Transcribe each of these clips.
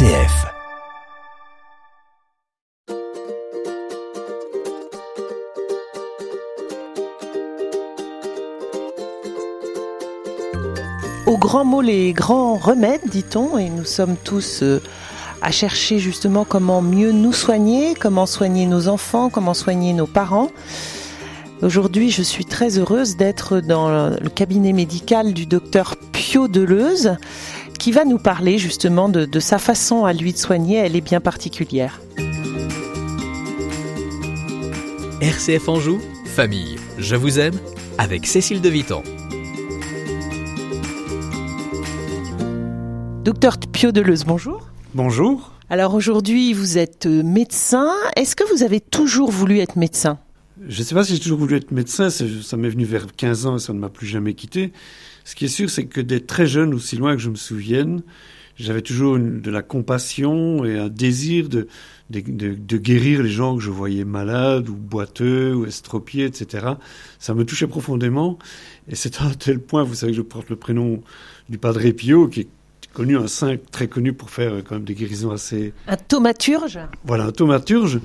Au grand mot, les grands remèdes, dit-on, et nous sommes tous euh, à chercher justement comment mieux nous soigner, comment soigner nos enfants, comment soigner nos parents. Aujourd'hui, je suis très heureuse d'être dans le cabinet médical du docteur Pio Deleuze, qui va nous parler justement de, de sa façon à lui de soigner. Elle est bien particulière. RCF Anjou, famille, je vous aime, avec Cécile de Vitan. Docteur Pio Deleuze, bonjour. Bonjour. Alors aujourd'hui, vous êtes euh, médecin. Est-ce que vous avez toujours voulu être médecin? Je ne sais pas si j'ai toujours voulu être médecin, ça m'est venu vers 15 ans et ça ne m'a plus jamais quitté. Ce qui est sûr, c'est que dès très jeune, aussi loin que je me souvienne, j'avais toujours une- de la compassion et un désir de, de, de- de guérir les gens que je voyais malades ou boiteux ou estropiés, etc. Ça me touchait profondément et c'est à un tel point, vous savez que je porte le prénom du Padre Pio, qui est connu, un saint très connu pour faire euh, quand même des guérisons assez Un thaumaturge voilà, un thaumaturge.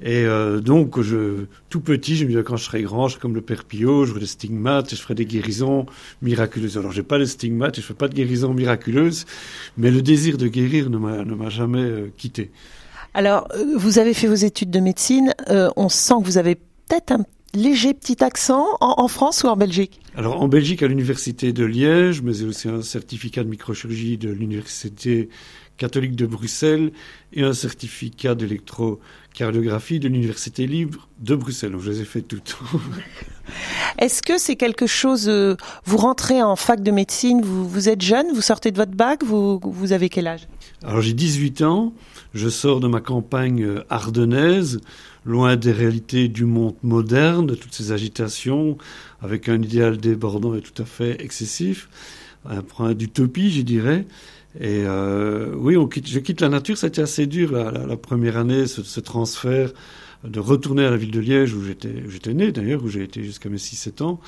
Et euh, donc, je, tout petit, je me disais, quand je serai grand, je serai comme le Père Pio, je ferai des stigmates et je ferai des guérisons miraculeuses. Alors, j'ai pas de stigmates et je fais pas de guérisons miraculeuses, mais le désir de guérir ne m'a, ne m'a jamais euh, quitté. Alors, euh, vous avez fait vos études de médecine. Euh, on sent que vous avez peut-être un léger petit accent en, en France ou en Belgique? Alors, en Belgique, à l'Université de Liège, mais j'ai aussi un certificat de microchirurgie de l'Université catholique de Bruxelles et un certificat d'électrocardiographie de l'Université libre de Bruxelles. Donc, je les ai fait toutes. Est-ce que c'est quelque chose... euh, vous rentrez en fac de médecine, vous, vous êtes jeune, vous sortez de votre bac, vous, vous avez quel âge? Alors j'ai 18 ans, je sors de ma campagne euh, ardennaise, loin des réalités du monde moderne, de toutes ces agitations, avec un idéal débordant et tout à fait excessif, un point d'utopie, je dirais. Et euh, oui, je quitte la nature, c'était assez dur la, première année, ce, transfert, de retourner à la ville de Liège, où j'étais né d'ailleurs, où j'ai été jusqu'à mes 6-7 ans.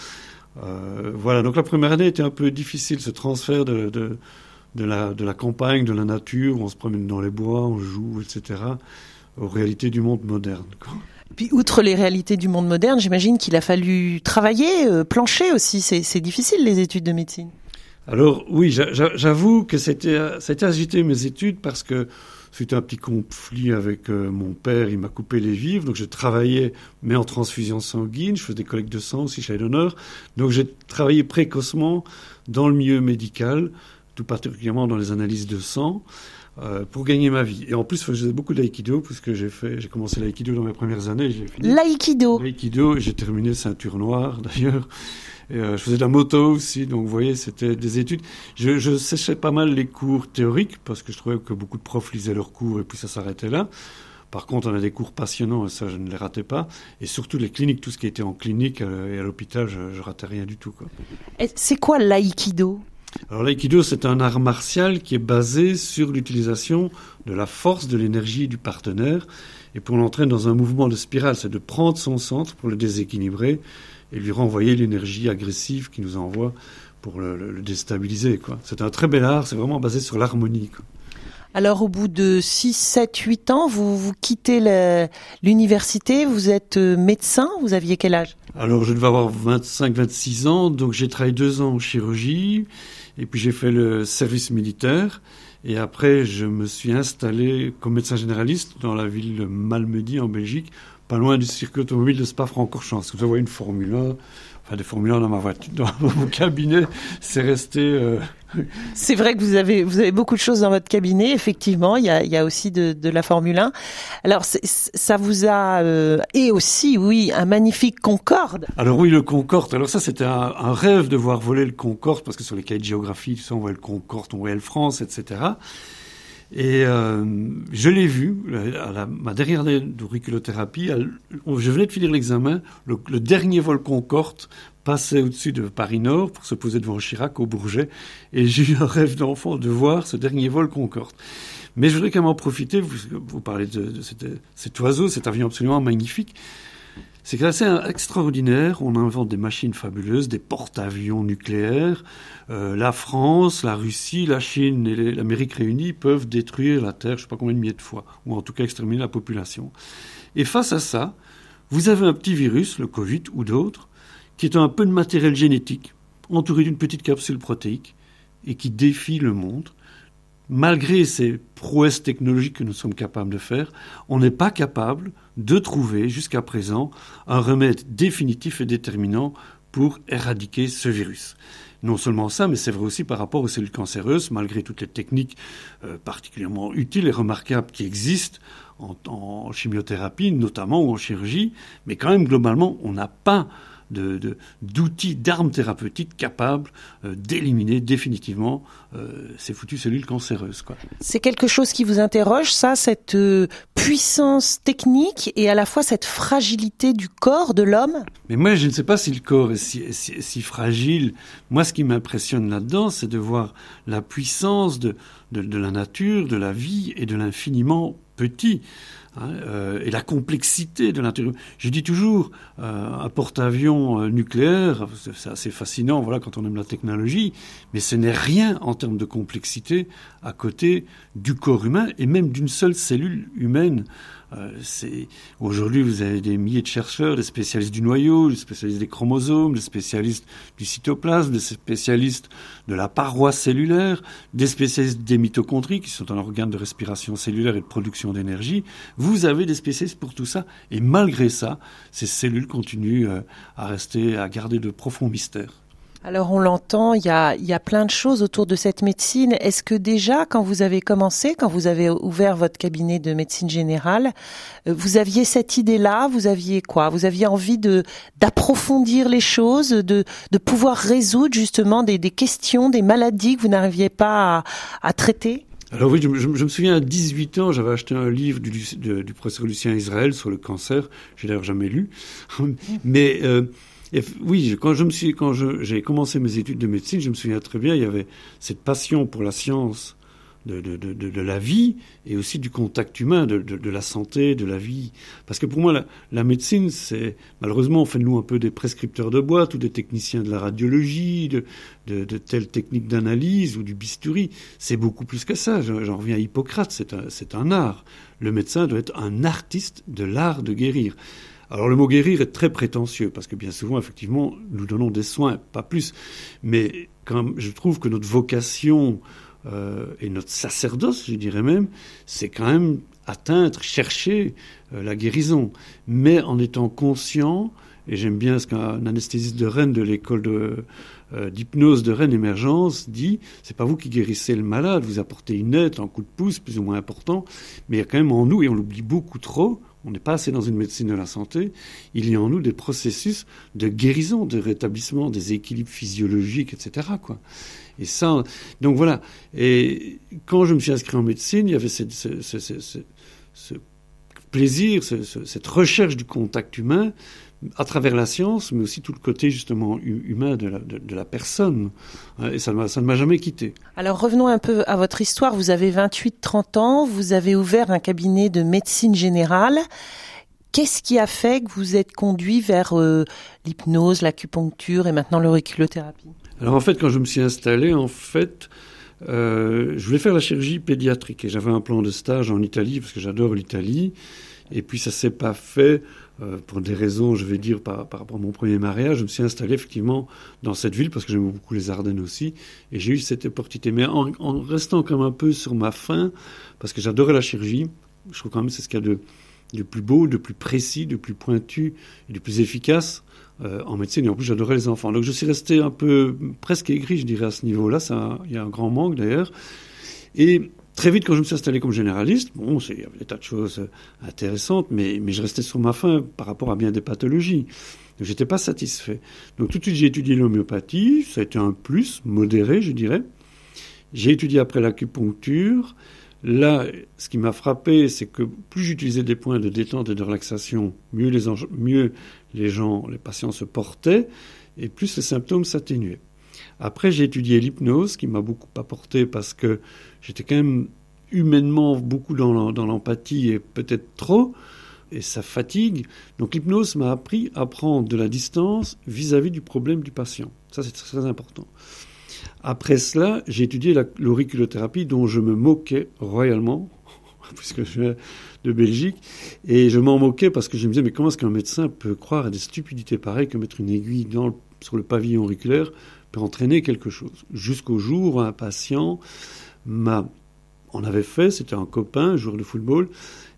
Euh, voilà, donc la première année était un peu difficile, ce transfert de, de, la, de la campagne, de la nature, où on se promène dans les bois, on joue, etc., aux réalités du monde moderne. quoi. Puis, outre les réalités du monde moderne, j'imagine qu'il a fallu travailler, euh, plancher aussi. C'est difficile, les études de médecine. Alors oui, j'a- j'a- j'avoue que c'était agité mes études parce que c'était un petit conflit avec euh, mon père, il m'a coupé les vivres, donc je travaillais mais en transfusion sanguine, je faisais des collectes de sang aussi chez l'honneur, donc j'ai travaillé précocement dans le milieu médical, tout particulièrement dans les analyses de sang. euh, pour gagner ma vie. Et en plus, je faisais beaucoup d'aïkido, puisque j'ai fait, j'ai commencé l'aïkido dans mes premières années, j'ai fini L'aïkido. L'aïkido, j'ai terminé ceinture noire d'ailleurs. Et, euh, je faisais de la moto aussi, donc vous voyez, c'était des études. Je, je séchais pas mal les cours théoriques parce que je trouvais que beaucoup de profs lisaient leurs cours et puis ça s'arrêtait là. Par contre, on a des cours passionnants et ça, je ne les ratais pas. Et surtout les cliniques, tout ce qui était en clinique euh, et à l'hôpital, je, je ratais rien du tout. C'est quoi l'aïkido? Alors l'aïkido, c'est un art martial qui est basé sur l'utilisation de la force, de l'énergie du partenaire. Et pour l'entraîner dans un mouvement de spirale, c'est de prendre son centre pour le déséquilibrer et lui renvoyer l'énergie agressive qu'il nous envoie pour le, le- le déstabiliser. quoi. C'est un très bel art, c'est vraiment basé sur l'harmonie. quoi. Alors, au bout de 6, 7, 8 ans, vous, vous quittez l'université, vous êtes euh, médecin, vous aviez quel âge? Alors je devais avoir 25-26 ans, donc j'ai travaillé deux ans en chirurgie, et puis j'ai fait le service militaire. Et après, je me suis installé comme médecin généraliste dans la ville de Malmedy en Belgique, pas loin du circuit automobile de Spa-Francorchamps. Vous voyez une Formule 1, enfin des Formule 1 dans ma voiture, dans mon cabinet, c'est resté... euh, C'est vrai que vous avez, vous avez beaucoup de choses dans votre cabinet, effectivement. Il y a, il y a aussi de, de la Formule 1. Alors, ça vous a... euh, et aussi, oui, un magnifique Concorde. Alors oui, le Concorde. Alors ça, c'était un, un rêve de voir voler le Concorde, parce que sur les cahiers de géographie, tu sais, on voyait le Concorde, on voyait le France, etc. Et euh, je l'ai vu, à la- ma dernière année d'auriculothérapie, je venais de finir l'examen, le, le dernier vol Concorde passait au-dessus de Paris-Nord pour se poser devant Chirac au Bourget, et j'ai eu un rêve d'enfant de voir ce dernier vol Concorde. Mais je voudrais quand même en profiter, vous, vous parlez de, de cet, cet oiseau, cet avion absolument magnifique. C'est c'est extraordinaire. On invente des machines fabuleuses, des porte-avions nucléaires. Euh, la France, la Russie, la Chine et l'Amérique réunie peuvent détruire la Terre, je ne sais pas combien de milliers de fois, ou en tout cas exterminer la population. Et face à ça, vous avez un petit virus, le Covid ou d'autres, qui est un peu de matériel génétique, entouré d'une petite capsule protéique, et qui défie le monde malgré ces prouesses technologiques que nous sommes capables de faire, on n'est pas capable de trouver jusqu'à présent un remède définitif et déterminant pour éradiquer ce virus. Non seulement ça, mais c'est vrai aussi par rapport aux cellules cancéreuses, malgré toutes les techniques euh, particulièrement utiles et remarquables qui existent en, chimiothérapie, notamment en chirurgie, mais quand même globalement, on n'a pas d'outils, d'armes thérapeutiques capables euh, d'éliminer définitivement euh, ces foutues cellules cancéreuses. C'est quelque chose qui vous interroge, ça, cette euh, puissance technique et à la fois cette fragilité du corps de l'homme? Mais moi, je ne sais pas si le corps est si, fragile. Moi, ce qui m'impressionne là-dedans, c'est de voir la puissance de, de la nature, de la vie et de l'infiniment petit. Hein, euh, et la complexité de l'intérieur. Je dis toujours, euh, un porte-avions euh, nucléaire, c'est assez fascinant, voilà, quand on aime la technologie, mais ce n'est rien en termes de complexité à côté du corps humain et même d'une seule cellule humaine. Euh, aujourd'hui, vous avez des milliers de chercheurs, des spécialistes du noyau, des spécialistes des chromosomes, des spécialistes du cytoplasme, des spécialistes de la paroi cellulaire, des spécialistes des mitochondries, qui sont un organe de respiration cellulaire et de production d'énergie. Vous avez des spécialistes pour tout ça, et malgré ça, ces cellules continuent euh, à rester, à garder de profonds mystères. Alors on l'entend, il y a, y a plein de choses autour de cette médecine. Est-ce que déjà, quand vous avez commencé, quand vous avez ouvert votre cabinet de médecine générale, euh, vous aviez cette idée-là? Vous aviez quoi? Vous aviez envie de d'approfondir les choses, de, de pouvoir résoudre justement des, des questions, des maladies que vous n'arriviez pas à, à traiter? Alors oui, je, je, me souviens à 18 ans, j'avais acheté un livre du, du professeur Lucien Israël sur le cancer. J'ai d'ailleurs jamais lu, mais euh, oui, quand je me suis, quand j'ai commencé mes études de médecine, je me souviens très bien, il y avait cette passion pour la science de, de, de, de la vie et aussi du contact humain, de, la santé, de la vie. Parce que pour moi, la, la médecine, c'est malheureusement, on fait de nous un peu des prescripteurs de boîtes ou des techniciens de la radiologie, de, telles techniques d'analyse ou du bistouri. C'est beaucoup plus que ça. J'en reviens à Hippocrate, c'est un, un art. Le médecin doit être un artiste de l'art de guérir. Alors le mot guérir est très prétentieux, parce que bien souvent, effectivement, nous donnons des soins, pas plus. Mais quand je trouve que notre vocation euh, et notre sacerdoce, je dirais même, c'est quand même atteindre, chercher euh, la guérison, mais en étant conscient, et j'aime bien ce qu'un anesthésiste de Rennes de l'école euh, d'hypnose de Rennes Émergence dit, c'est pas vous qui guérissez le malade, vous apportez une aide, un coup de pouce plus ou moins important, mais il y a quand même en nous, et on l'oublie beaucoup trop, on n'est pas assez dans une médecine de la santé, il y a en nous des processus de guérison, de rétablissement des équilibres physiologiques, etc. Et ça, donc voilà. Et quand je me suis inscrit en médecine, il y avait ce plaisir, cette recherche du contact humain, à travers la science, mais aussi tout le côté justement humain de la, de, la personne. Hein, et ça, ça ne m'a jamais quitté. Alors revenons un peu à votre histoire. Vous avez 28-30 ans, vous avez ouvert un cabinet de médecine générale. Qu'est-ce qui a fait que vous êtes conduit vers euh, l'hypnose, l'acupuncture et maintenant l'auriculothérapie? Alors en fait, quand je me suis installé, en fait, euh, je voulais faire la chirurgie pédiatrique et j'avais un plan de stage en Italie parce que j'adore l'Italie. Et puis ça s'est pas fait euh, pour des raisons, je vais dire, par, rapport à mon premier mariage, je me suis installé effectivement dans cette ville parce que j'aime beaucoup les Ardennes aussi, et j'ai eu cette opportunité. Mais en, restant quand même un peu sur ma faim, parce que j'adorais la chirurgie, je trouve quand même c'est ce qu'il y a de, plus beau, de plus précis, de plus pointu et de plus efficace euh, en médecine. Et en plus, j'adorais les enfants. Donc je suis resté un peu presque aigri, je dirais, à ce niveau-là. Il y a un grand manque d'ailleurs. Et Très vite, quand je me suis installé comme généraliste, bon, il y avait des tas de choses intéressantes, mais, mais je restais sur ma faim par rapport à bien des pathologies. Donc, j'étais pas satisfait. Donc, tout de suite, j'ai étudié l'homéopathie. Ça a été un plus, modéré, je dirais. J'ai étudié après l'acupuncture. Là, ce qui m'a frappé, c'est que plus j'utilisais des points de détente et de relaxation, mieux les, mieux les gens, les patients se portaient, et plus les symptômes s'atténuaient. Après, j'ai étudié l'hypnose, qui m'a beaucoup apporté parce que j'étais quand même humainement beaucoup dans l'empathie et peut-être trop. et ça fatigue. Donc l'hypnose m'a appris à prendre de la distance vis-à-vis du problème du patient. Ça, c'est très important. Après cela, j'ai étudié l'auriculothérapie dont je me moquais royalement, puisque je viens de Belgique, et je m'en moquais parce que je me disais, mais comment est-ce qu'un médecin peut croire à des stupidités pareilles que mettre une aiguille dans sur le pavillon auriculaire peut entraîner quelque chose Jusqu'au jour où un patient m'a... On avait fait, c'était un copain, joueur de football,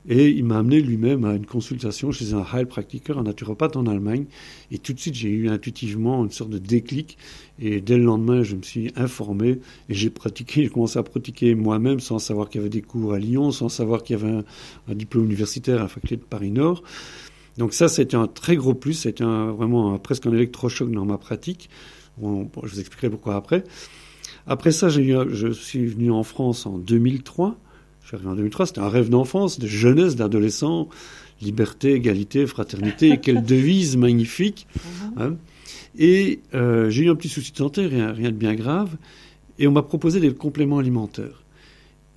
et il m'a amené lui-même à une consultation chez un Heilpraktiker, un naturopathe en Allemagne. Et tout de suite, j'ai eu intuitivement une sorte de déclic. Et dès le lendemain, je me suis informé et j'ai pratiqué, j'ai commencé à pratiquer moi-même sans savoir qu'il y avait des cours à Lyon, sans savoir qu'il y avait un, diplôme universitaire à la faculté de Paris-Nord. Donc ça, c'était un très gros plus. C'était vraiment presque un électrochoc dans ma pratique. Bon, je vous expliquerai pourquoi après. Après ça, je suis venu en France en 2003 arrivé en 2003, c'était un rêve d'enfance, de jeunesse, d'adolescent. Liberté, égalité, fraternité, quelle devise magnifique. Mhm. Hein. et euh, j'ai eu un petit souci de santé, rien, rien de bien grave. Et on m'a proposé des compléments alimentaires.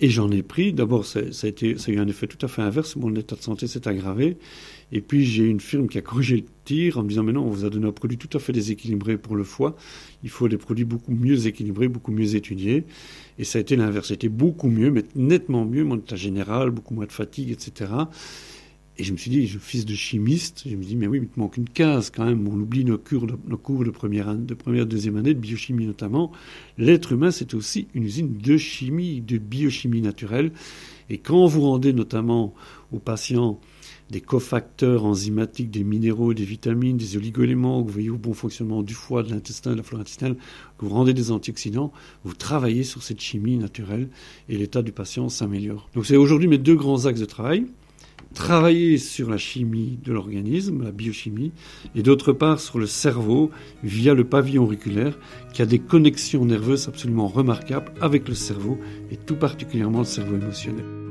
Et j'en ai pris. D'abord, ça, a été, ça a eu un effet tout à fait inverse. Mon état de santé s'est aggravé. Et puis, j'ai une firme qui a corrigé le tir en me disant, mais non, on vous a donné un produit tout à fait déséquilibré pour le foie. Il faut des produits beaucoup mieux équilibrés, beaucoup mieux étudiés. Et ça a été l'inverse. C'était beaucoup mieux, mais nettement mieux. Mon état général, beaucoup moins de fatigue, etc. Et je me suis dit, je fils de chimiste, je me dis, mais oui, il te manque une case quand même. On oublie nos cours de, nos cours de première, de première, deuxième année, de biochimie notamment. L'être humain, c'est aussi une usine de chimie, de biochimie naturelle. Et quand vous rendez notamment aux patients des cofacteurs enzymatiques, des minéraux, des vitamines, des oligoéléments, que vous voyez au bon fonctionnement du foie, de l'intestin, de la flore intestinale, que vous rendez des antioxydants, vous travaillez sur cette chimie naturelle et l'état du patient s'améliore. Donc c'est aujourd'hui mes deux grands axes de travail travailler sur la chimie de l'organisme, la biochimie, et d'autre part sur le cerveau via le pavillon auriculaire qui a des connexions nerveuses absolument remarquables avec le cerveau et tout particulièrement le cerveau émotionnel.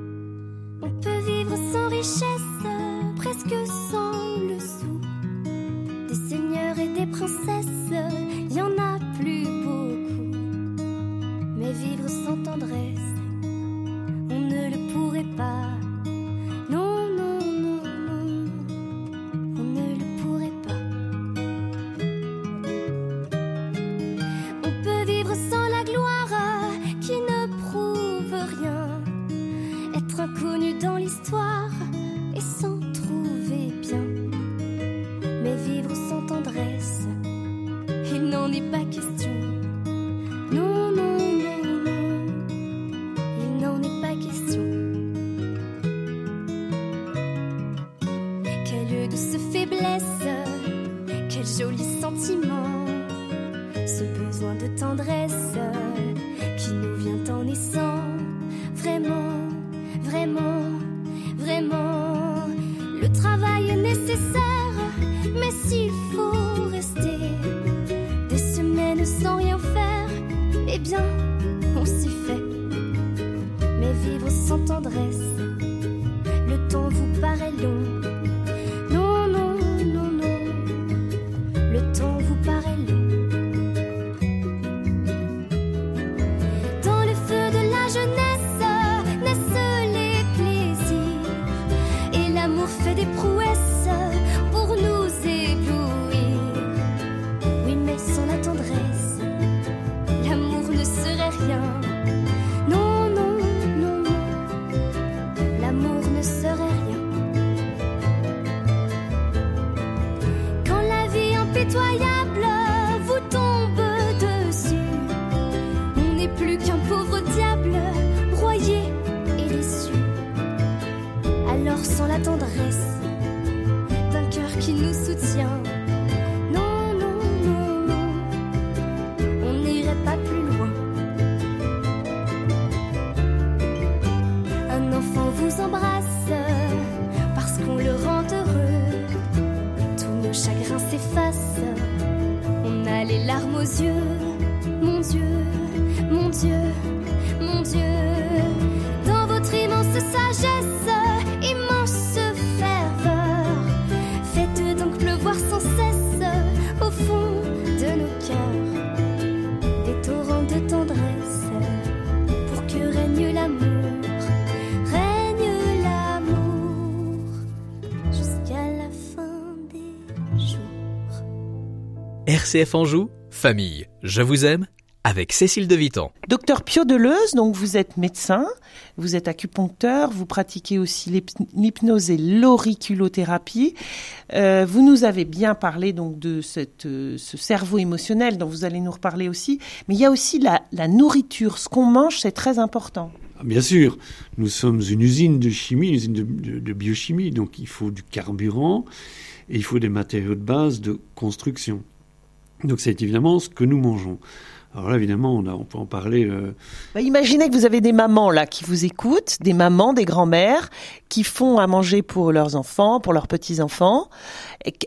sans tendresse. Le temps vous paraît long, alors sans la tendresse d'un cœur qui nous soutient. Non, non, non, on n'irait pas plus loin. Un enfant vous embrasse parce qu'on le rend heureux. Tous nos chagrins s'effacent, on a les larmes aux yeux. RCF Anjou, famille, je vous aime, avec Cécile de Vitan. Docteur Pio Deleuze, donc vous êtes médecin, vous êtes acupuncteur, vous pratiquez aussi l'hypnose et l'auriculothérapie. Euh, vous nous avez bien parlé donc de cette, euh, ce cerveau émotionnel dont vous allez nous reparler aussi, mais il y a aussi la, la nourriture, ce qu'on mange, c'est très important. Ah, bien sûr, nous sommes une usine de chimie, une usine de, de, de biochimie, donc il faut du carburant et il faut des matériaux de base de construction. Donc c'est évidemment ce que nous mangeons. Alors là, évidemment, on, a, on peut en parler. Euh... Bah, imaginez que vous avez des mamans là qui vous écoutent, des mamans, des grands-mères qui font à manger pour leurs enfants, pour leurs petits-enfants.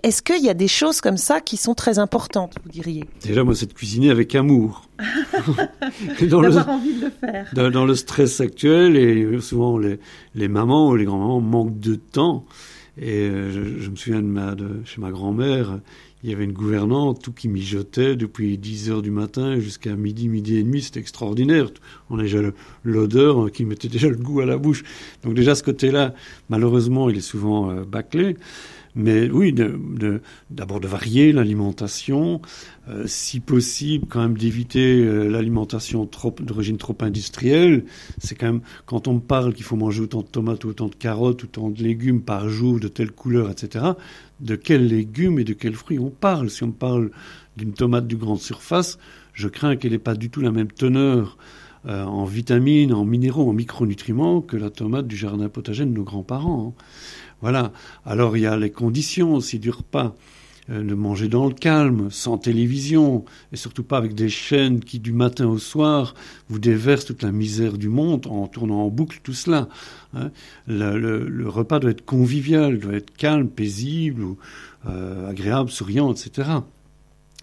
Est-ce qu'il y a des choses comme ça qui sont très importantes, vous diriez? Déjà, moi, c'est de cuisiner avec amour. dans le, envie de le faire. Dans, dans, le stress actuel, et souvent les, les mamans ou les grands-mamans manquent de temps. Et euh, je, je, me souviens de, ma, de chez ma grand-mère, il y avait une gouvernante, tout qui mijotait depuis 10 heures du matin jusqu'à midi, midi et demi, c'était extraordinaire. On a déjà l'odeur hein, qui mettait déjà le goût à la bouche. Donc déjà ce côté-là, malheureusement, il est souvent euh, bâclé. Mais oui, d'abord de, varier l'alimentation, euh, si possible, quand même d'éviter euh, l'alimentation d'origine trop industrielle. C'est quand même quand on me parle qu'il faut manger autant de tomates, autant de carottes, autant de légumes par jour, de telle couleur, etc. De quels légumes et de quels fruits on parle Si on parle d'une tomate de grande surface, je crains qu'elle n'ait pas du tout la même teneur euh, en vitamines, en minéraux, en micronutriments que la tomate du jardin potager de nos grands-parents. Hein. Voilà. Alors il y a les conditions aussi du repas. Euh, de manger dans le calme, sans télévision, et surtout pas avec des chaînes qui, du matin au soir, vous déversent toute la misère du monde en tournant en boucle tout cela. Hein. Le, repas doit être convivial, doit être calme, paisible, euh, agréable, souriant, etc.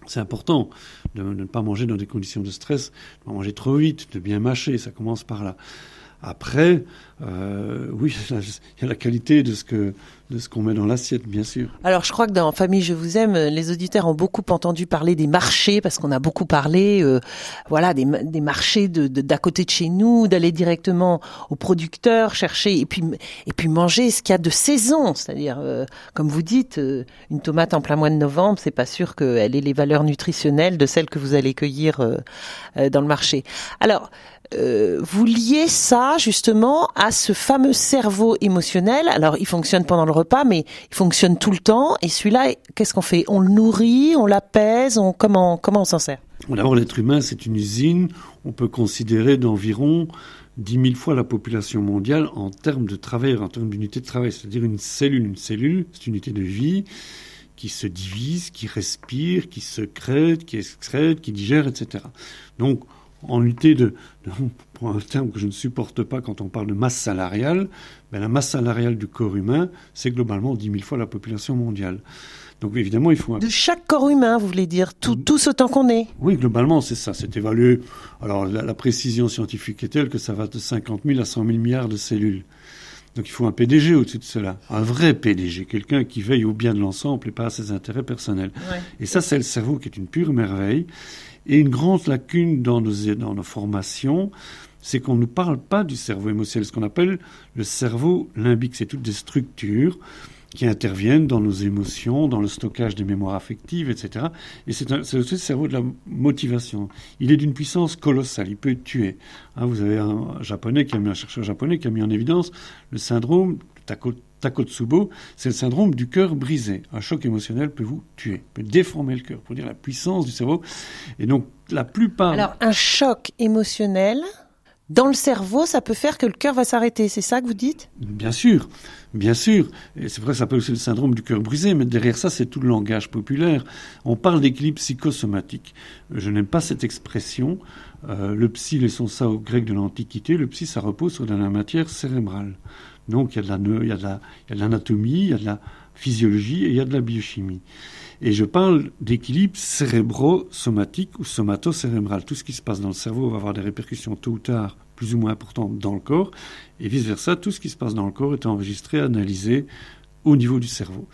C'est important de, ne pas manger dans des conditions de stress, de manger trop vite, de bien mâcher, ça commence par là. Après, euh, oui, il y a la qualité de ce que de ce qu'on met dans l'assiette, bien sûr. Alors, je crois que dans Famille Je vous aime, les auditeurs ont beaucoup entendu parler des marchés parce qu'on a beaucoup parlé, euh, voilà, des, des marchés de d'à côté de chez nous, d'aller directement aux producteurs, chercher et puis et puis manger ce qu'il y a de saison, c'est-à-dire, euh, comme vous dites, euh, une tomate en plein mois de novembre, c'est pas sûr qu'elle ait les valeurs nutritionnelles de celles que vous allez cueillir euh, dans le marché. Alors. Euh, vous liez ça justement à ce fameux cerveau émotionnel. Alors, il fonctionne pendant le repas, mais il fonctionne tout le temps. Et celui-là, qu'est-ce qu'on fait? On le nourrit, on l'apaise, on comment comment on s'en sert? D'abord, l'être humain, c'est une usine. On peut considérer d'environ 10 000 fois la population mondiale en termes de travail, en termes d'unité de travail, c'est-à-dire une cellule. Une cellule, c'est une unité de vie qui se divise, qui respire, qui secrète, qui excrète, qui digère, etc. Donc, en unité de, de, pour un terme que je ne supporte pas quand on parle de masse salariale, ben la masse salariale du corps humain, c'est globalement 10 000 fois la population mondiale. Donc évidemment, il faut... Un... De chaque corps humain, vous voulez dire, tout, tout ce temps qu'on est Oui, globalement, c'est ça. C'est évalué... Alors la, la, précision scientifique est telle que ça va de 50 000 à 100 000 milliards de cellules. Donc il faut un PDG au-dessus de cela, un vrai PDG, quelqu'un qui veille au bien de l'ensemble et pas à ses intérêts personnels. Ouais. Et ça, c'est le cerveau qui est une pure merveille. Et une grande lacune dans nos, formations, c'est qu'on ne parle pas du cerveau émotionnel, ce qu'on appelle le cerveau limbique. C'est toutes des structures qui interviennent dans nos émotions, dans le stockage des mémoires affectives, etc. Et c'est aussi le cerveau de la motivation. Il est d'une puissance colossale, il peut tuer. Hein, vous avez un japonais qui a mis un chercheur japonais qui a mis en évidence le syndrome Tako, Takotsubo, c'est le syndrome du cœur brisé. Un choc émotionnel peut vous tuer, peut déformer le cœur, pour dire la puissance du cerveau. Et donc la plupart. Alors un choc émotionnel dans le cerveau, ça peut faire que le cœur va s'arrêter. C'est ça que vous dites? Bien sûr, bien sûr. Et c'est vrai ça s'appelle aussi le syndrome du cœur brisé, mais derrière ça, c'est tout le langage populaire. On parle d'équilibre psychosomatique. Je n'aime pas cette expression. Euh, le psy, laissons ça au grec de l'Antiquité. Le psy, ça repose sur de la matière cérébrale. Donc il y a de l'anatomie, il y a de la physiologie et il y a de la biochimie. Et je parle d'équilibre cérébro-somatique ou somato-cérébral. Tout ce qui se passe dans le cerveau va avoir des répercussions tôt ou tard plus ou moins importantes dans le corps, et vice-versa, tout ce qui se passe dans le corps est enregistré, analysé au niveau du cerveau.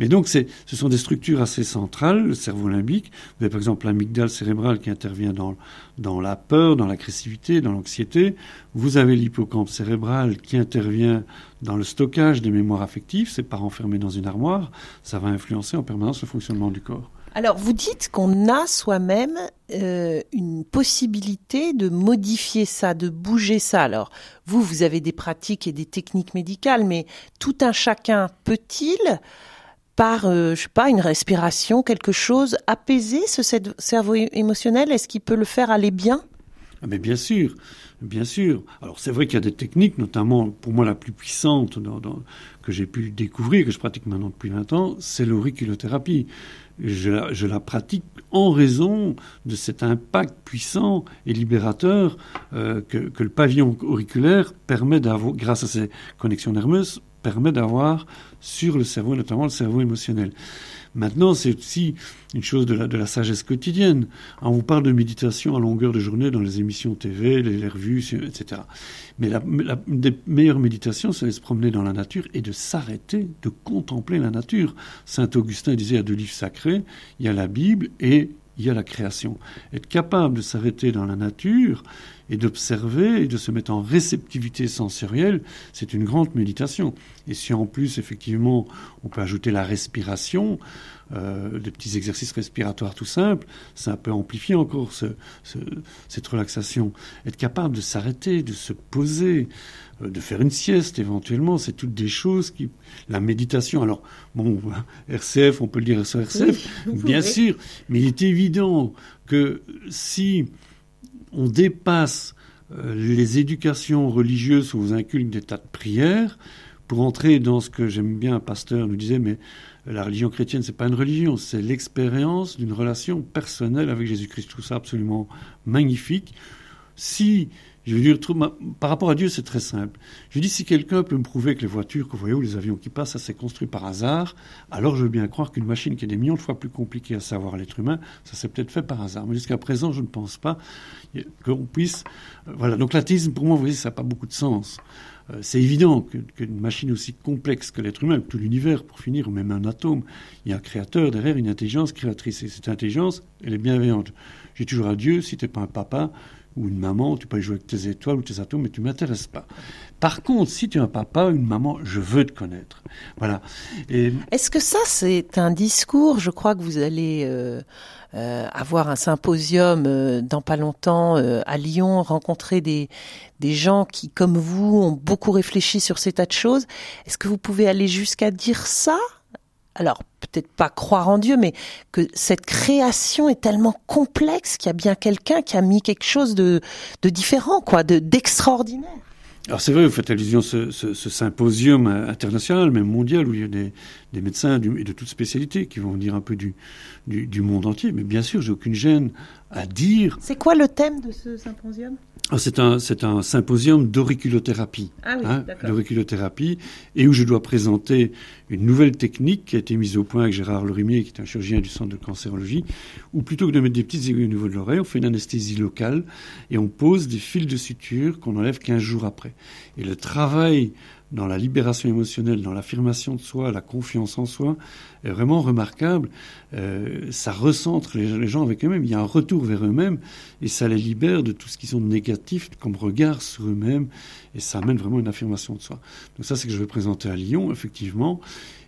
Mais donc, ce sont des structures assez centrales, le cerveau limbique. Vous avez par exemple l'amygdale cérébrale qui intervient dans, dans la peur, dans l'agressivité, dans l'anxiété. Vous avez l'hippocampe cérébral qui intervient dans le stockage des mémoires affectives. C'est pas renfermé dans une armoire. Ça va influencer en permanence le fonctionnement du corps. Alors, vous dites qu'on a soi-même euh, une possibilité de modifier ça, de bouger ça. Alors, vous, vous avez des pratiques et des techniques médicales, mais tout un chacun peut-il, par, euh, je sais pas, une respiration, quelque chose, apaiser ce cerveau émotionnel? Est-ce qu'il peut le faire aller bien? Ah, mais bien sûr, bien sûr. Alors c'est vrai qu'il y a des techniques, notamment pour moi la plus puissante que j'ai pu découvrir, que je pratique maintenant depuis 20 ans, c'est l'auriculothérapie. Je la, pratique en raison de cet impact puissant et libérateur euh, que, le pavillon auriculaire permet d'avoir, grâce à ses connexions nerveuses, permet d'avoir sur le cerveau, notamment le cerveau émotionnel. Maintenant, c'est aussi une chose de la, sagesse quotidienne. On vous parle de méditation à longueur de journée dans les émissions TV, les, revues, etc. Mais la, la, une des meilleures méditations, c'est de se promener dans la nature et de s'arrêter, de contempler la nature. Saint Augustin disait il y a deux livres sacrés, il y a la Bible et il y a la création. Être capable de s'arrêter dans la nature et d'observer et de se mettre en réceptivité sensorielle, c'est une grande méditation. Et si en plus, effectivement, on peut ajouter la respiration, euh, des petits exercices respiratoires tout simples, ça peut amplifier encore ce, cette relaxation. Être capable de s'arrêter, de se poser, euh, de faire une sieste éventuellement, c'est toutes des choses qui... La méditation, alors, bon, RCF, on peut le dire sur RCF, bien sûr, mais il est évident que si on dépasse euh, les éducations religieuses où on inculque des tas de prières pour entrer dans ce que j'aime bien, un pasteur nous disait, mais la religion chrétienne, c'est pas une religion, c'est l'expérience d'une relation personnelle avec Jésus-Christ. Tout ça absolument magnifique. Si je veux dire, par rapport à Dieu, c'est très simple. Je dis, si quelqu'un peut me prouver que les voitures que vous voyez ou les avions qui passent, ça s'est construit par hasard, alors je veux bien croire qu'une machine qui est des millions de fois plus compliquée à savoir l'être humain, ça s'est peut-être fait par hasard. Mais jusqu'à présent, je ne pense pas qu'on puisse. Euh, voilà. Donc l'athéisme, pour moi, vous voyez, ça n'a pas beaucoup de sens. Euh, c'est évident qu'une machine aussi complexe que l'être humain, que tout l'univers, pour finir, ou même un atome, il y a un créateur derrière, une intelligence créatrice. Et cette intelligence, elle est bienveillante. J'ai toujours à Dieu, si t'es pas un papa, ou une maman, tu peux jouer avec tes étoiles ou tes atomes, mais tu m'intéresses pas. Par contre, si tu es un papa, une maman, je veux te connaître. Voilà. Est-ce que ça, c'est un discours? Je crois que vous allez euh, euh, avoir un symposium euh, dans pas longtemps à Lyon, rencontrer des, des gens qui, comme vous, ont beaucoup réfléchi sur ces tas de choses. Est-ce que vous pouvez aller jusqu'à dire ça? Alors peut-être pas croire en Dieu, mais que cette création est tellement complexe qu'il y a bien quelqu'un qui a mis quelque chose de, de différent, quoi, de d'extraordinaire. Alors c'est vrai, vous faites allusion à ce, ce, ce, symposium international, même mondial, où il y a des, des médecins du, et de toutes spécialités qui vont venir un peu du, du, du monde entier. Mais bien sûr, j'ai aucune gêne à dire. C'est quoi le thème de ce symposium? Ah, c'est un, symposium d'auriculothérapie. Ah oui, hein, d'auriculothérapie, et où je dois présenter une nouvelle technique qui a été mise au point avec Gérard Lorimier, qui est un chirurgien du centre de cancérologie, où plutôt que de mettre des petites aiguilles au niveau de l'oreille, on fait une anesthésie locale et on pose des fils de suture qu'on enlève 15 jours après. Et le travail dans la libération émotionnelle, dans l'affirmation de soi, la confiance en soi, est vraiment remarquable. Euh, ça recentre les, gens avec eux-mêmes. Il y a un retour vers eux-mêmes et ça les libère de tout ce qui sont négatifs comme regard sur eux-mêmes et ça amène vraiment une affirmation de soi. Donc ça, c'est que je vais présenter à Lyon, effectivement.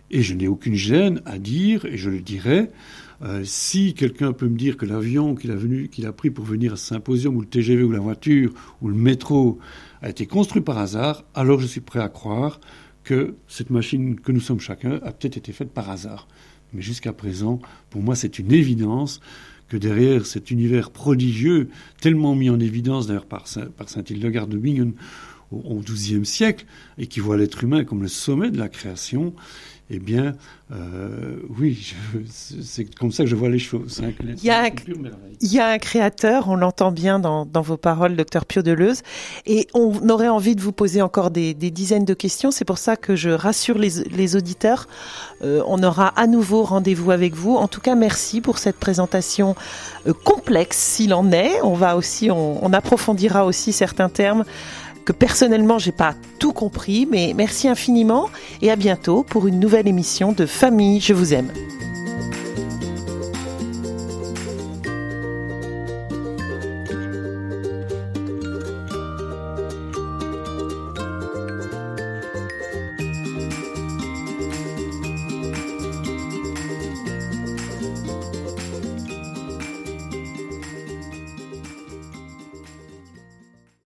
Et je n'ai aucune gêne à dire, et je le dirai, euh, si quelqu'un peut me dire que l'avion qu'il a, qu'il a pris pour venir à ce symposium, ou le TGV, ou la voiture, ou le métro, a été construit par hasard, alors je suis prêt à croire que cette machine que nous sommes chacun a peut-être été faite par hasard. Mais jusqu'à présent, pour moi, c'est une évidence que derrière cet univers prodigieux, tellement mis en évidence d'ailleurs par, par saint Hildegarde de Bingen au XIIe siècle, et qui voit l'être humain comme le sommet de la création, eh bien, euh, oui, c'est comme ça que je vois les choses. Hein, il, y a un, il y a un créateur, on l'entend bien dans, dans, vos paroles, docteur Pio Deleuze, et on aurait envie de vous poser encore des, des dizaines de questions. C'est pour ça que je rassure les, les auditeurs. Euh, on aura à nouveau rendez-vous avec vous. En tout cas, merci pour cette présentation euh, complexe, s'il en est. On va aussi, on, on approfondira aussi certains termes que personnellement j'ai pas tout compris, mais merci infiniment et à bientôt pour une nouvelle émission de Famille, je vous aime.